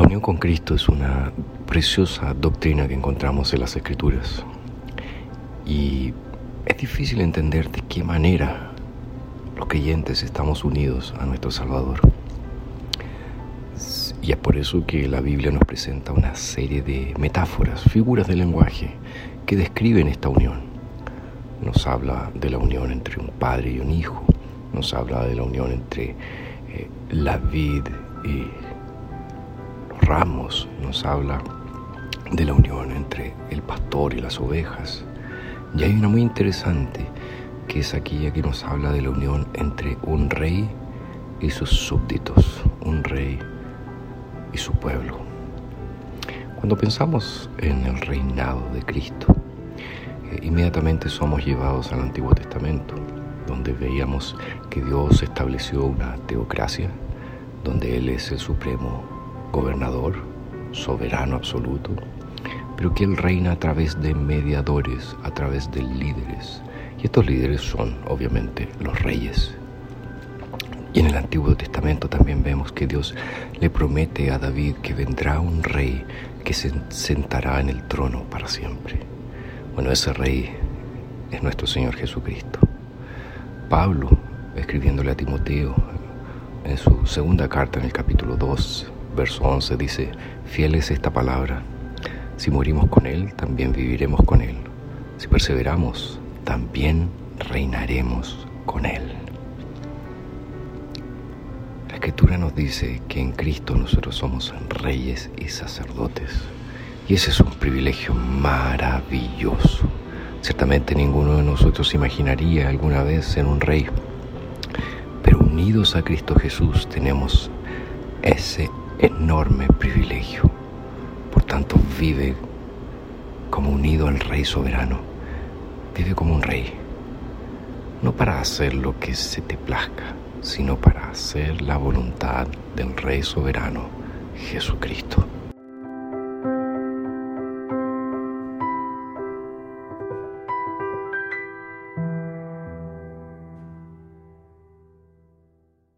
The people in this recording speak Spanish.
La unión con Cristo es una preciosa doctrina que encontramos en las Escrituras. Y es difícil entender de qué manera los creyentes estamos unidos a nuestro Salvador. Y es por eso que la Biblia nos presenta una serie de metáforas, figuras de lenguaje que describen esta unión. Nos habla de la unión entre un padre y un hijo, nos habla de la unión entre eh, la vid y los ramos, nos habla de la unión entre el pastor y las ovejas. Y hay una muy interesante que es aquella que nos habla de la unión entre un rey y sus súbditos, un rey y su pueblo. Cuando pensamos en el reinado de Cristo, eh, inmediatamente somos llevados al Antiguo Testamento, donde veíamos que Dios estableció una teocracia, donde Él es el supremo gobernador, soberano absoluto, pero que Él reina a través de mediadores, a través de líderes. Y estos líderes son, obviamente, los reyes, y en el Antiguo Testamento también vemos que Dios le promete a David que vendrá un rey que se sentará en el trono para siempre. Bueno, ese rey es nuestro Señor Jesucristo. Pablo, escribiéndole a Timoteo en su segunda carta en el capítulo 2, verso 11, dice, fiel es esta palabra, si morimos con Él, también viviremos con Él. Si perseveramos, también reinaremos con Él. Escritura nos dice que en Cristo nosotros somos reyes y sacerdotes. Y ese es un privilegio maravilloso. Ciertamente ninguno de nosotros imaginaría alguna vez ser un rey. Pero unidos a Cristo Jesús tenemos ese enorme privilegio. Por tanto, vive como unido al Rey soberano. Vive como un rey. No para hacer lo que se te plazca, sino para hacer la voluntad del Rey soberano, Jesucristo.